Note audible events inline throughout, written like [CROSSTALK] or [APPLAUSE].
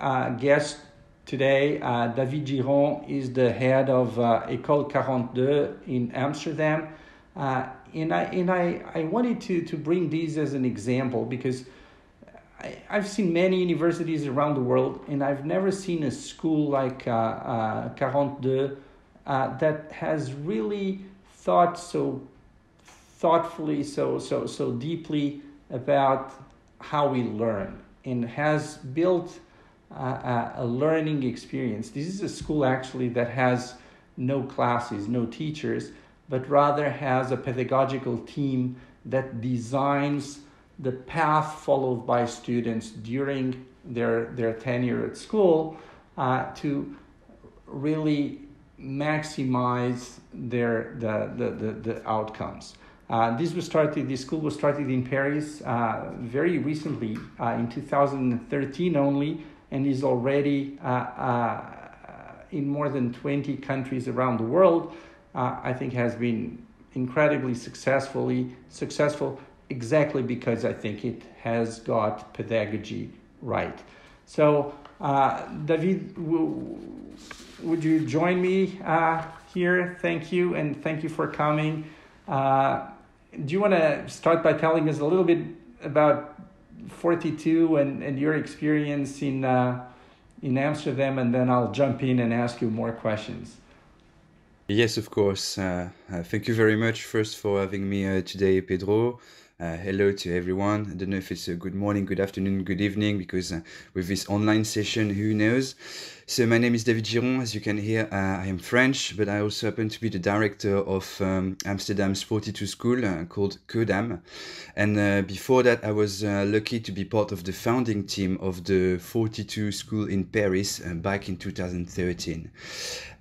uh, guest today, uh, David Giron, is the head of uh, École 42 in Amsterdam. Uh, and I, and I, I wanted to, to bring these as an example because I, I've seen many universities around the world, and I've never seen a school like uh, uh, 42 uh, that has really thought so thoughtfully, so, so, so deeply about how we learn and has built uh, a learning experience. This is a school actually that has no classes, no teachers, but rather has a pedagogical team that designs the path followed by students during their, their tenure at school uh, to really maximize their the, the, the, the outcomes. Uh, this was started. This school was started in Paris uh, very recently, uh, in 2013 only, and is already uh, uh, in more than 20 countries around the world. Uh, I think has been incredibly successfully successful exactly because I think it has got pedagogy right. So, David, w- would you join me here? Thank you, and thank you for coming. Uh, do you want to start by telling us a little bit about 42 and, and your experience in, uh, in Amsterdam, and then I'll jump in and ask you more questions. Yes, of course. Uh, uh, thank you very much first for having me uh, today, Pedro. Uh, hello to everyone. I don't know if it's a good morning, good afternoon, good evening, because uh, with this online session, who knows? So, my name is David Giron. As you can hear, uh, I am French, but I also happen to be the director of um, Amsterdam's 42 school uh, called CODAM. And uh, before that, I was uh, lucky to be part of the founding team of the 42 school in Paris back in 2013.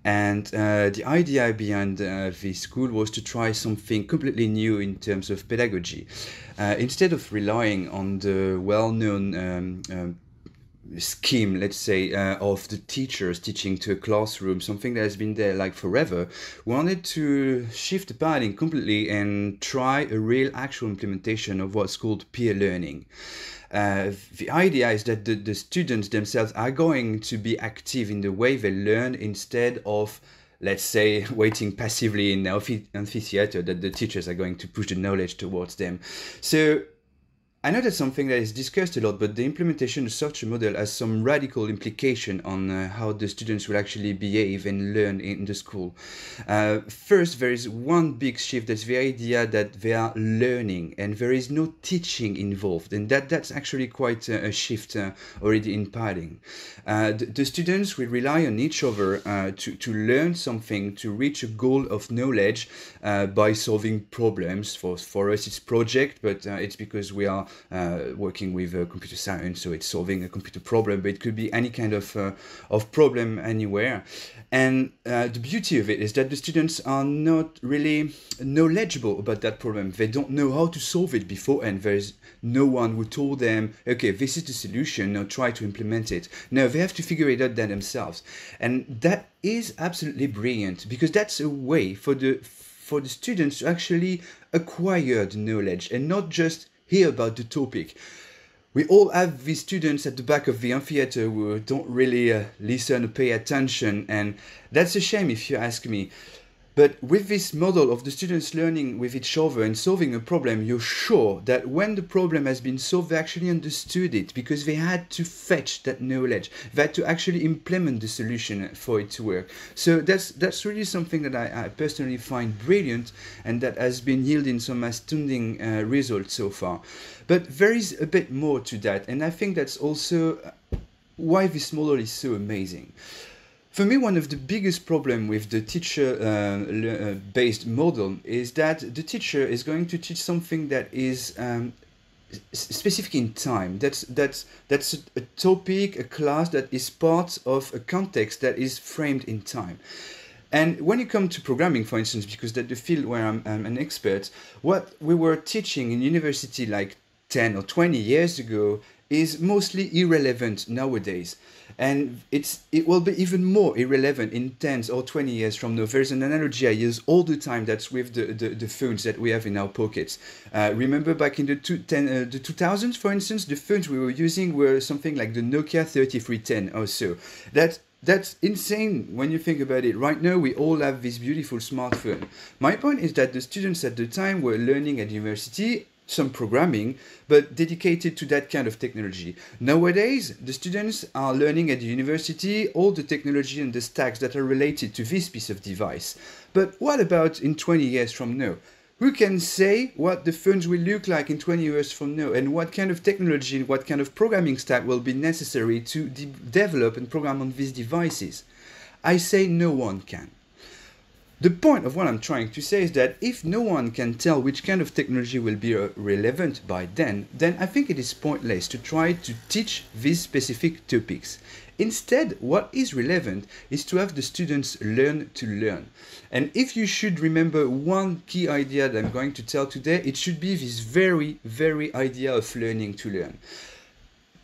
And uh, the idea behind uh, this school was to try something completely new in terms of pedagogy. Uh, instead of relying on the well known um, um, scheme, let's say, uh, of the teachers teaching to a classroom, something that has been there like forever, we wanted to shift the paradigm completely and try a real actual implementation of what's called peer learning. Uh, the idea is that the, the students themselves are going to be active in the way they learn instead of let's say [LAUGHS] waiting passively in the amphitheater that the teachers are going to push the knowledge towards them so I know that's something that is discussed a lot, but the implementation of such a model has some radical implication on uh, how the students will actually behave and learn in the school. Uh, first, there is one big shift that's the idea that they are learning and there is no teaching involved, and that, that's actually quite a, a shift uh, already in padding. Uh, the, the, students will rely on each other uh, to, to learn something, to reach a goal of knowledge uh, by solving problems. For, for us, it's project, but it's because we are working with uh, computer science, so it's solving a computer problem, but it could be any kind of uh, of problem anywhere. And the beauty of it is that the students are not really knowledgeable about that problem. They don't know how to solve it before, and there's no one who told them, okay, this is the solution, now try to implement it. No, they have to figure it out themselves. And that is absolutely brilliant because that's a way for the for the students to actually acquire the knowledge and not just hear about the topic. We all have these students at the back of the amphitheater who don't really uh, listen or pay attention, and that's a shame if you ask me. But with this model of the students learning with each other and solving a problem, you're sure that when the problem has been solved, they actually understood it because they had to fetch that knowledge. They had to actually implement the solution for it to work. So that's that's really something that I, I personally find brilliant and that has been yielding some astounding uh, results so far. But there is a bit more to that, and I think that's also why this model is so amazing. For me, one of the biggest problems with the teacher-based uh, uh model is that the teacher is going to teach something that is um, specific in time. That's that's that's a, a topic, a class that is part of a context that is framed in time. And when you come to programming, for instance, because that's the field where I'm, I'm, an expert, what we were teaching in university like 10 or 20 years ago is mostly irrelevant nowadays and it's it will be even more irrelevant in 10 or 20 years from now there's an analogy i use all the time that's with the, the, the phones that we have in our pockets uh, remember back in the, two, 10, uh, the 2000s for instance the phones we were using were something like the nokia 3310 or so that that's insane when you think about it. Right now, we all have this beautiful smartphone. My point is that the students at the time were learning at university some programming, but dedicated to that kind of technology. Nowadays, the students are learning at the university all the technology and the stacks that are related to this piece of device. But what about in 20 years from now? Who can say what the phones will look like in 20 years from now and what kind of technology and what kind of programming stack will be necessary to de develop and program on these devices? I say no one can. The point of what I'm trying to say is that if no one can tell which kind of technology will be uh, relevant by then, then I think it is pointless to try to teach these specific topics. Instead, what is relevant is to have the students learn to learn. And if you should remember one key idea that I'm going to tell today, it should be this very, very idea of learning to learn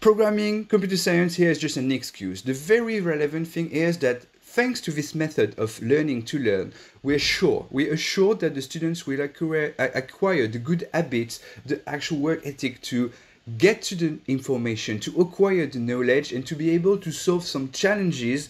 programming, computer science here is just an excuse. The very relevant thing is that Thanks to this method of learning to learn, we are sure, we are sure that the students will acquire, acquire the good habits, the actual work ethic to get to the information, to acquire the knowledge, and to be able to solve some challenges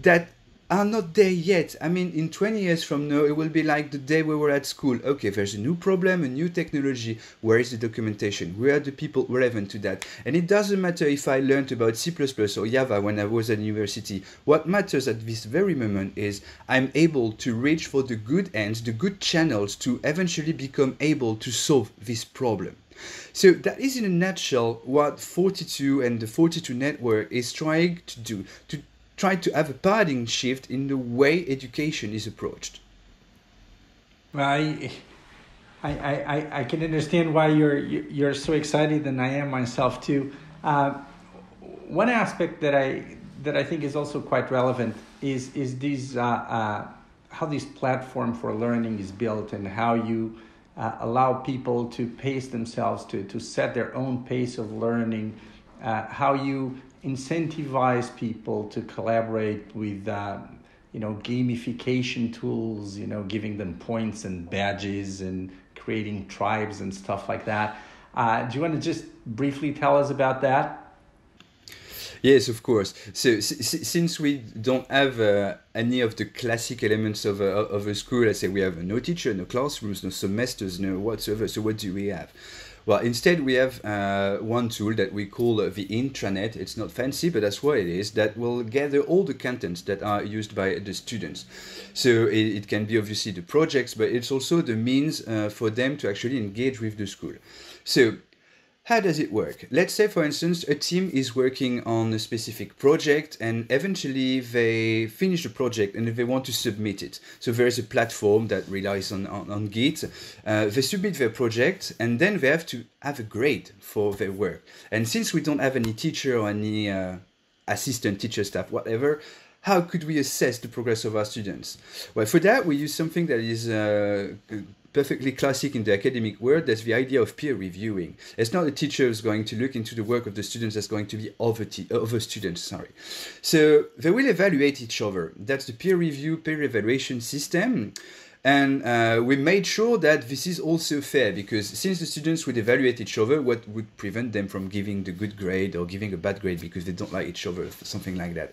that are not there yet. I mean, in 20 years from now, it will be like the day we were at school. Okay, there's a new problem, a new technology. Where is the documentation? Where are the people relevant to that? And it doesn't matter if I learned about C++ or Java when I was at university. What matters at this very moment is I'm able to reach for the good ends, the good channels to eventually become able to solve this problem. So that is in a nutshell what 42 and the 42 network is trying to do, to try to have a paradigm shift in the way education is approached. Well, I, I, I, I can understand why you're you're so excited, and I am myself too. Uh, one aspect that I that I think is also quite relevant is is these uh, uh, how this platform for learning is built and how you uh, allow people to pace themselves to to set their own pace of learning. Uh, how you incentivize people to collaborate with uh, you know gamification tools you know giving them points and badges and creating tribes and stuff like that uh, do you want to just briefly tell us about that Yes, of course. So, since we don't have uh, any of the classic elements of a, of a school, I say we have no teacher, no classrooms, no semesters, no whatsoever. So, what do we have? Well, instead we have uh, one tool that we call uh, the intranet. It's not fancy, but that's what it is. That will gather all the contents that are used by the students. So it, it can be obviously the projects, but it's also the means uh, for them to actually engage with the school. So how does it work? Let's say, for instance, a team is working on a specific project and eventually they finish the project and they want to submit it. So there's a platform that relies on, on, on Git. Uh, they submit their project and then they have to have a grade for their work. And since we don't have any teacher or any uh, assistant teacher staff, whatever, how could we assess the progress of our students? Well, for that, we use something that is uh, perfectly classic in the academic world. That's the idea of peer reviewing. It's not the teacher who's going to look into the work of the students. That's going to be other, other students. Sorry. So they will evaluate each other. That's the peer review, peer evaluation system. And uh, we made sure that this is also fair because since the students would evaluate each other, what would prevent them from giving the good grade or giving a bad grade because they don't like each other, something like that.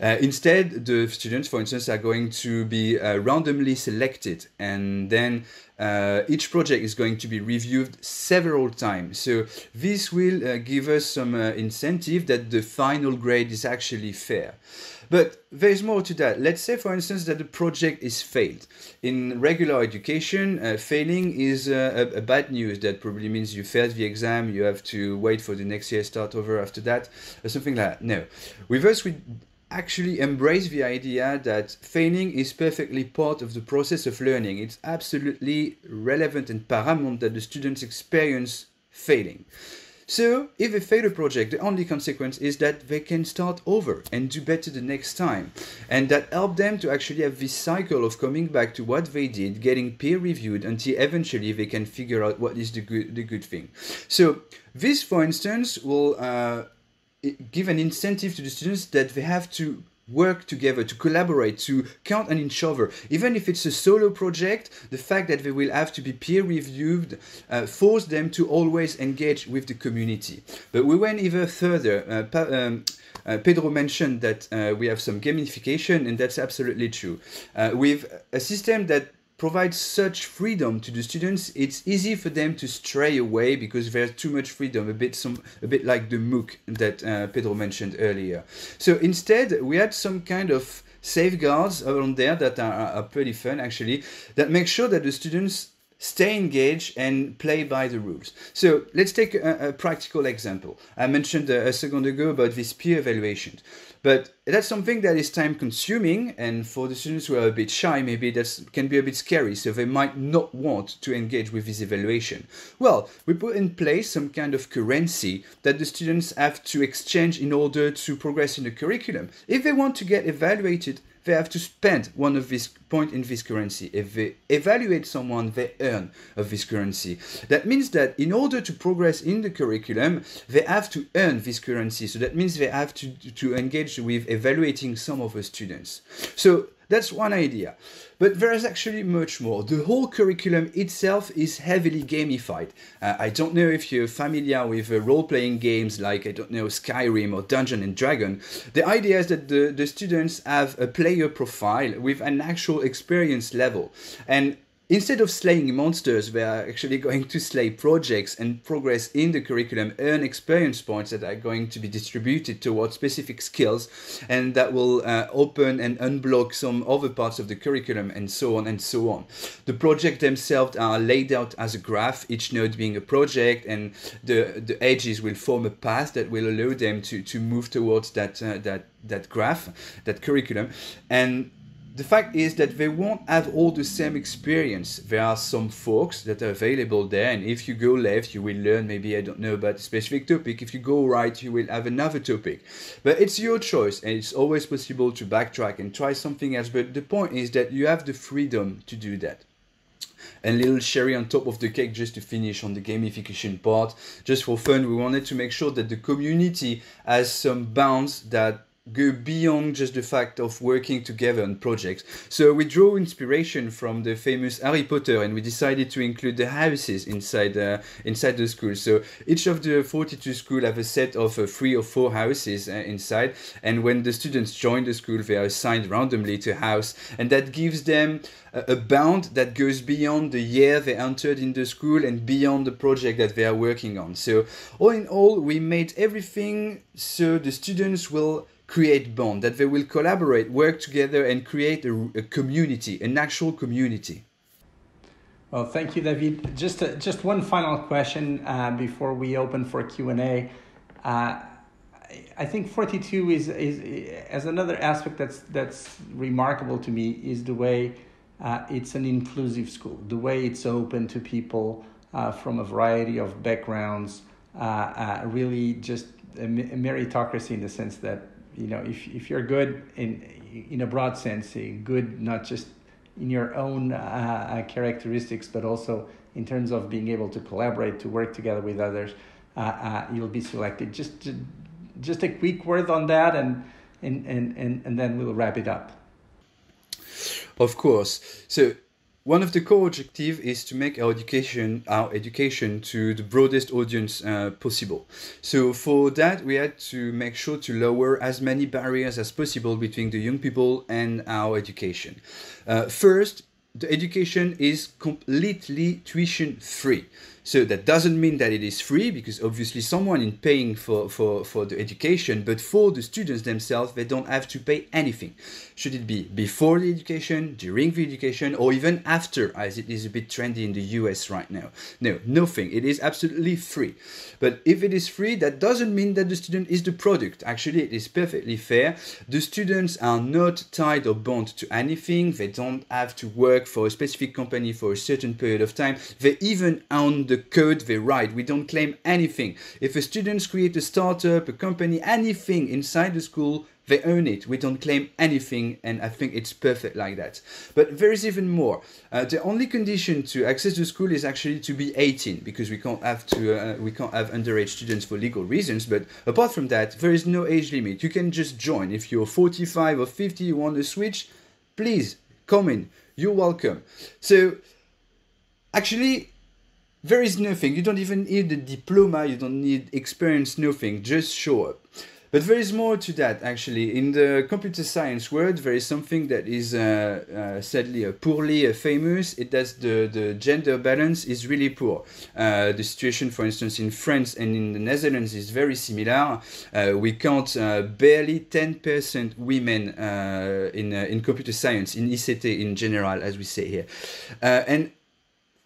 Uh, instead, the students, for instance, are going to be uh, randomly selected and then uh, each project is going to be reviewed several times. So this will uh, give us some uh, incentive that the final grade is actually fair. But there's more to that. Let's say, for instance, that the project is failed. In regular education, uh, failing is uh, a, a, bad news. That probably means you failed the exam, you have to wait for the next year start over after that, or something like that. No. With us, we actually embrace the idea that failing is perfectly part of the process of learning. It's absolutely relevant and paramount that the students experience failing. So, if they fail a project, the only consequence is that they can start over and do better the next time. And that help them to actually have this cycle of coming back to what they did, getting peer reviewed until eventually they can figure out what is the good, the good thing. So, this, for instance, will uh, give an incentive to the students that they have to work together, to collaborate, to count on each other. Even if it's a solo project, the fact that they will have to be peer reviewed uh, force them to always engage with the community. But we went even further. Uh, um, uh, Pedro mentioned that uh, we have some gamification, and that's absolutely true. Uh, with a system that provides such freedom to the students, it's easy for them to stray away because there's too much freedom, a bit some a bit like the MOOC that uh, Pedro mentioned earlier. So instead, we had some kind of safeguards around there that are, are pretty fun actually, that make sure that the students stay engaged and play by the rules. So let's take a, a practical example. I mentioned a, a second ago about this peer evaluation. But that's something that is time consuming, and for the students who are a bit shy, maybe that can be a bit scary, so they might not want to engage with this evaluation. Well, we put in place some kind of currency that the students have to exchange in order to progress in the curriculum. If they want to get evaluated, they have to spend one of this point in this currency. If they evaluate someone, they earn of this currency. That means that in order to progress in the curriculum, they have to earn this currency. So that means they have to, to engage with evaluating some of the students. So that's one idea. But there is actually much more. The whole curriculum itself is heavily gamified. Uh, I don't know if you're familiar with uh, role-playing games like, I don't know, Skyrim or Dungeon and Dragon. The idea is that the, the students have a player profile with an actual experience level. And Instead of slaying monsters, we are actually [LAUGHS] going to slay projects and progress in the curriculum, earn experience points that are going to be distributed towards specific skills, and that will uh, open and unblock some other parts of the curriculum, and so on and so on. The projects themselves are laid out as a graph, each node being a project, and the, the edges will form a path that will allow them to, to move towards that, uh, that, that graph, that curriculum. And the fact is that they won't have all the same experience. There are some folks that are available there, and if you go left, you will learn maybe, I don't know, about a specific topic. If you go right, you will have another topic. But it's your choice, and it's always possible to backtrack and try something else. But the point is that you have the freedom to do that. And little cherry on top of the cake just to finish on the gamification part. Just for fun, we wanted to make sure that the community has some bounds that go beyond just the fact of working together on projects. So we draw inspiration from the famous Harry Potter and we decided to include the houses inside uh, inside the school. So each of the 42 schools have a set of uh, three or four houses uh, inside and when the students join the school they are assigned randomly to house and that gives them a, a bound that goes beyond the year they entered in the school and beyond the project that they are working on. So all in all we made everything so the students will create bond, that they will collaborate, work together, and create a, a community, an actual community. Well, thank you, David. Just a, just one final question uh, before we open for Q and A. Uh, I think 42 is, is as another aspect that's that's remarkable to me is the way uh, it's an inclusive school, the way it's open to people uh, from a variety of backgrounds. Uh, uh, really, just a meritocracy in the sense that you know if, if you're good in in a broad sense good not just in your own uh, uh, characteristics but also in terms of being able to collaborate to work together with others uh, uh, you'll be selected. Just just a quick word on that and and, and, and, and then we'll wrap it up. Of course. So one of the core objectives is to make our education our education to the broadest audience uh, possible. So for that we had to make sure to lower as many barriers as possible between the young people and our education. Uh, first the education is completely tuition free so that doesn't mean that it is free because obviously someone is paying for, for, for the education, but for the students themselves, they don't have to pay anything. Should it be before the education, during the education, or even after, as it is a bit trendy in the US right now? No, nothing. It is absolutely free. But if it is free, that doesn't mean that the student is the product. Actually, it is perfectly fair. The students are not tied or bound to anything. They don't have to work for a specific company for a certain period of time. They even own the the code they write. We don't claim anything. If a student create a startup, a company, anything inside the school, they own it. We don't claim anything, and I think it's perfect like that. But there is even more. Uh, the only condition to access the school is actually to be 18, because we can't have to uh, we can't have underage students for legal reasons. But apart from that, there is no age limit. You can just join. If you're 45 or 50, you want to switch, please come in. You're welcome. So actually there is nothing you don't even need a diploma you don't need experience nothing just show up but there is more to that, actually. In the computer science world, there is something that is uh, uh, sadly uh, poorly uh, famous. It does the, the gender balance is really poor. Uh, the situation, for instance, in France and in the Netherlands is very similar. Uh, we count barely 10% women in, in computer science, in ICT in general, as we say here. and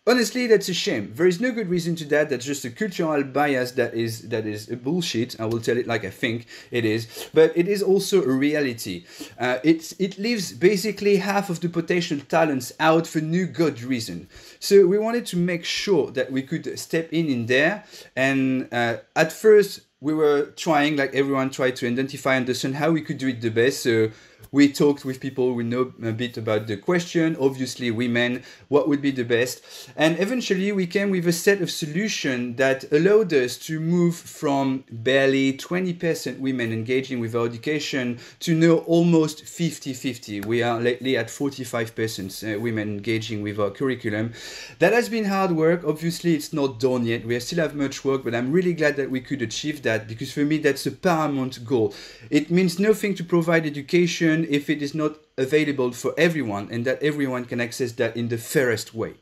Honestly, that's a shame. There is no good reason to that. That's just a cultural bias that is that is a bullshit. I will tell it like I think it is, but it is also a reality. Uh, it it leaves basically half of the potential talents out for no good reason. So we wanted to make sure that we could step in in there. And uh, at first, we were trying, like everyone tried to identify and understand how we could do it the best. So we talked with people who know a bit about the question, obviously women, what would be the best. And eventually we came with a set of solutions that allowed us to move from barely 20% women engaging with our education to now almost 50-50. We are lately at 45% uh, women engaging with our curriculum. That has been hard work. Obviously it's not done yet. We still have much work, but I'm really glad that we could achieve that because for me that's a paramount goal. It means nothing to provide education if it is not available for everyone and that everyone can access that in the fairest way.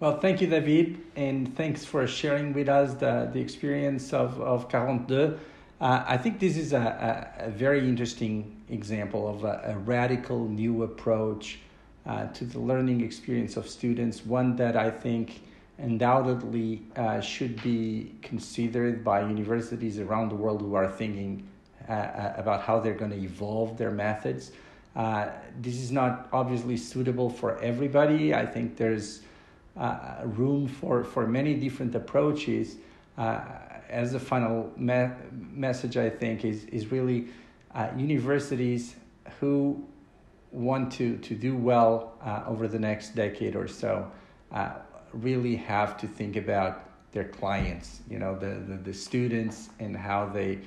Well, thank you, David, and thanks for sharing with us the, the experience of, of 42. Uh, I think this is a, a, a very interesting example of a, a radical new approach uh, to the learning experience of students, one that I think undoubtedly uh, should be considered by universities around the world who are thinking uh, uh, about how they're going to evolve their methods. Uh, this is not obviously suitable for everybody. I think there's uh, room for, for many different approaches. Uh, as a final me- message, I think, is, is really uh, universities who want to, to do well over the next decade or so really have to think about their clients, you know, the, the, the students and how they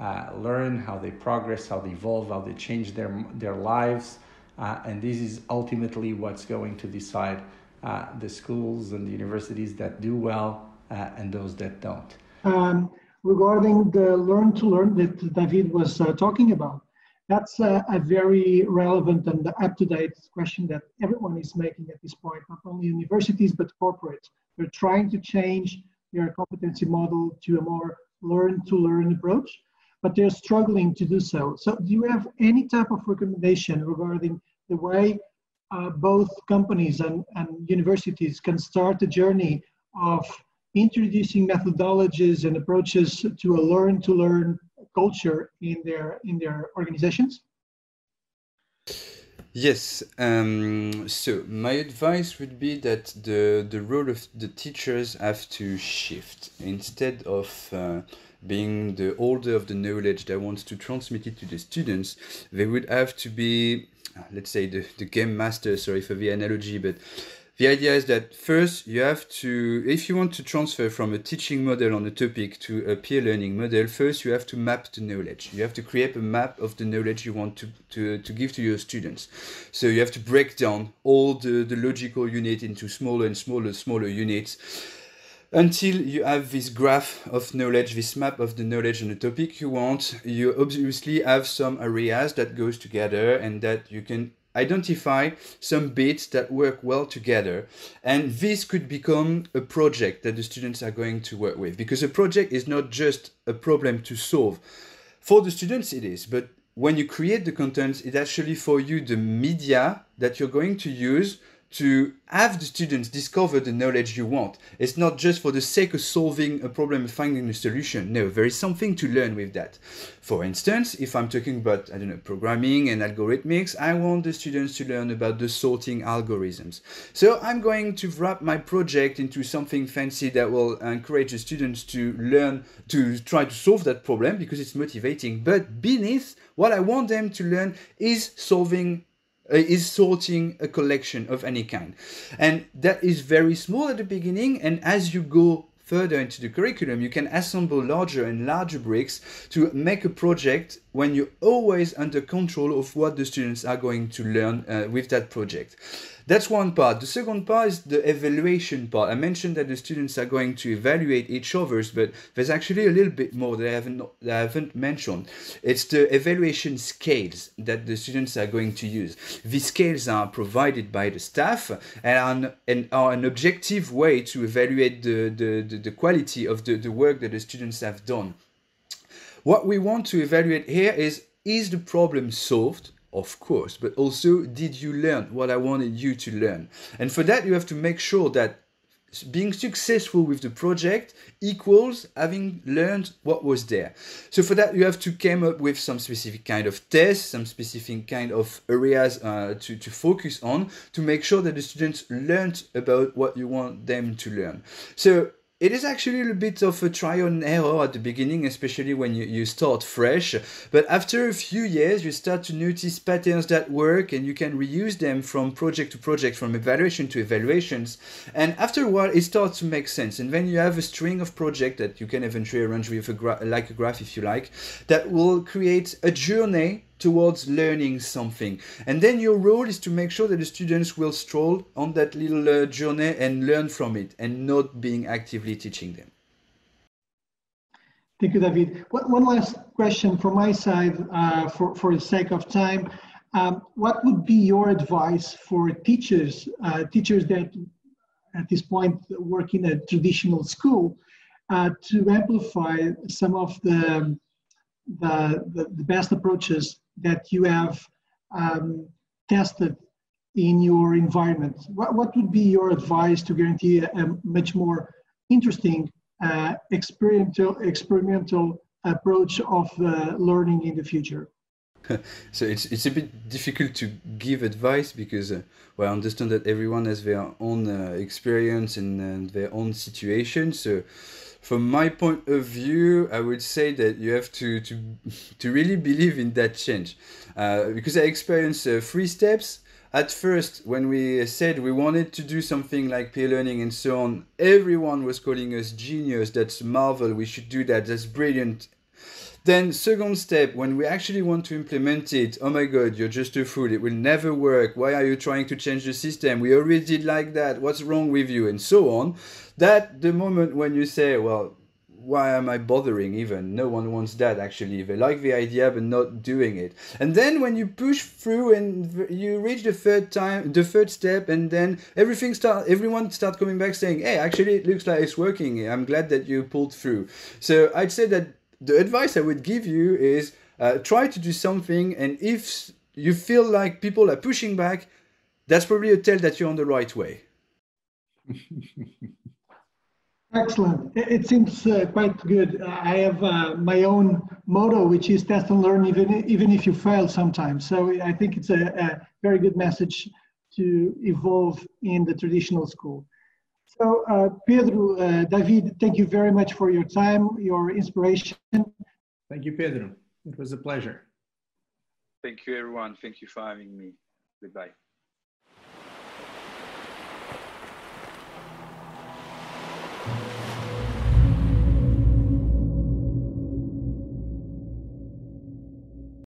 uh, learn, how they progress, how they evolve, how they change their, their lives. Uh, and this is ultimately what's going to decide uh, the schools and the universities that do well uh, and those that don't. Um, regarding the learn to learn that David was uh, talking about, that's a, a very relevant and up to date question that everyone is making at this point, not only universities but corporates. They're trying to change their competency model to a more learn to learn approach but they're struggling to do so. So, do you have any type of recommendation regarding the way uh, both companies and, and universities can start the journey of introducing methodologies and approaches to a learn to learn culture in their in their organizations? Yes. Um, so my advice would be that the the role of the teachers have to shift instead of uh, being the holder of the knowledge that wants to transmit it to the students, they would have to be, uh, let's say, the, the game master. Sorry for the analogy, but the idea is that first you have to, if you want to transfer from a teaching model on a topic to a peer learning model, first you have to map the knowledge. You have to create a map of the knowledge you want to, to, to give to your students. So you have to break down all the, the logical unit into smaller and smaller, smaller units until you have this graph of knowledge, this map of the knowledge on the topic you want, you obviously have some areas that goes together and that you can identify some bits that work well together. And this could become a project that the students are going to work with because a project is not just a problem to solve. For the students it is but when you create the content it's actually for you the media that you're going to use to have the students discover the knowledge you want. It's not just for the sake of solving a problem finding a solution. No, there is something to learn with that. For instance, if I'm talking about, I don't know, programming and algorithmics, I want the students to learn about the sorting algorithms. So I'm going to wrap my project into something fancy that will encourage the students to learn, to try to solve that problem because it's motivating. But beneath, what I want them to learn is solving Uh, is sorting a collection of any kind. And that is very small at the beginning. And as you go further into the curriculum, you can assemble larger and larger bricks to make a project when you're always under control of what the students are going to learn uh, with that project. That's one part. The second part is the evaluation part. I mentioned that the students are going to evaluate each other's, but there's actually a little bit more that I haven't that I haven't mentioned. It's the evaluation scales that the students are going to use. These scales are provided by the staff and are, and are an objective way to evaluate the, the, the, the quality of the, the work that the students have done. What we want to evaluate here is is the problem solved? of course, but also did you learn what I wanted you to learn? And for that, you have to make sure that being successful with the project equals having learned what was there. So for that, you have to come up with some specific kind of tests, some specific kind of areas uh, to, to focus on to make sure that the students learned about what you want them to learn. So it is actually a little bit of a trial and error at the beginning, especially when you, you start fresh. But after a few years, you start to notice patterns that work and you can reuse them from project to project, from evaluation to evaluations. And after a while, it starts to make sense. And then you have a string of projects that you can eventually arrange with a like a graph if you like, that will create a journey towards learning something. And then your role is to make sure that the students will stroll on that little uh, journey and learn from it and not being actively teaching them. Thank you, David. One last question from my side uh, for, for the sake of time. Um, what would be your advice for teachers, uh, teachers that at this point work in a traditional school, uh, to amplify some of the, the, the, the best approaches that you have um, tested in your environment? What, what would be your advice to guarantee a, a much more interesting uh, experimental, experimental approach of uh, learning in the future? [LAUGHS] so it's it's a bit difficult to give advice because uh, well I understand that everyone has their own uh, experience and, and, their own situation. So from my point of view, I would say that you have to to to really believe in that change, uh, because I experienced uh, three steps. At first, when we said we wanted to do something like peer learning and so on, everyone was calling us genius. That's marvel. We should do that. That's brilliant. Then second step, when we actually want to implement it, oh my god, you're just a fool. It will never work. Why are you trying to change the system? We already did like that. What's wrong with you? And so on. That the moment when you say, well, why am I bothering even? No one wants that actually. They like the idea but not doing it. And then when you push through and you reach the third time, the third step, and then everything start, everyone start coming back saying, "Hey, actually, it looks like it's working. I'm glad that you pulled through." So I'd say that the advice I would give you is uh, try to do something, and if you feel like people are pushing back, that's probably a tell that you're on the right way. [LAUGHS] Excellent. It seems uh, quite good. I have uh, my own motto, which is test and learn, even even if you fail sometimes. So I think it's a, a very good message to evolve in the traditional school. So, uh, Pedro, uh, David, thank you very much for your time, your inspiration. Thank you, Pedro. It was a pleasure. Thank you, everyone. Thank you for having me. Goodbye.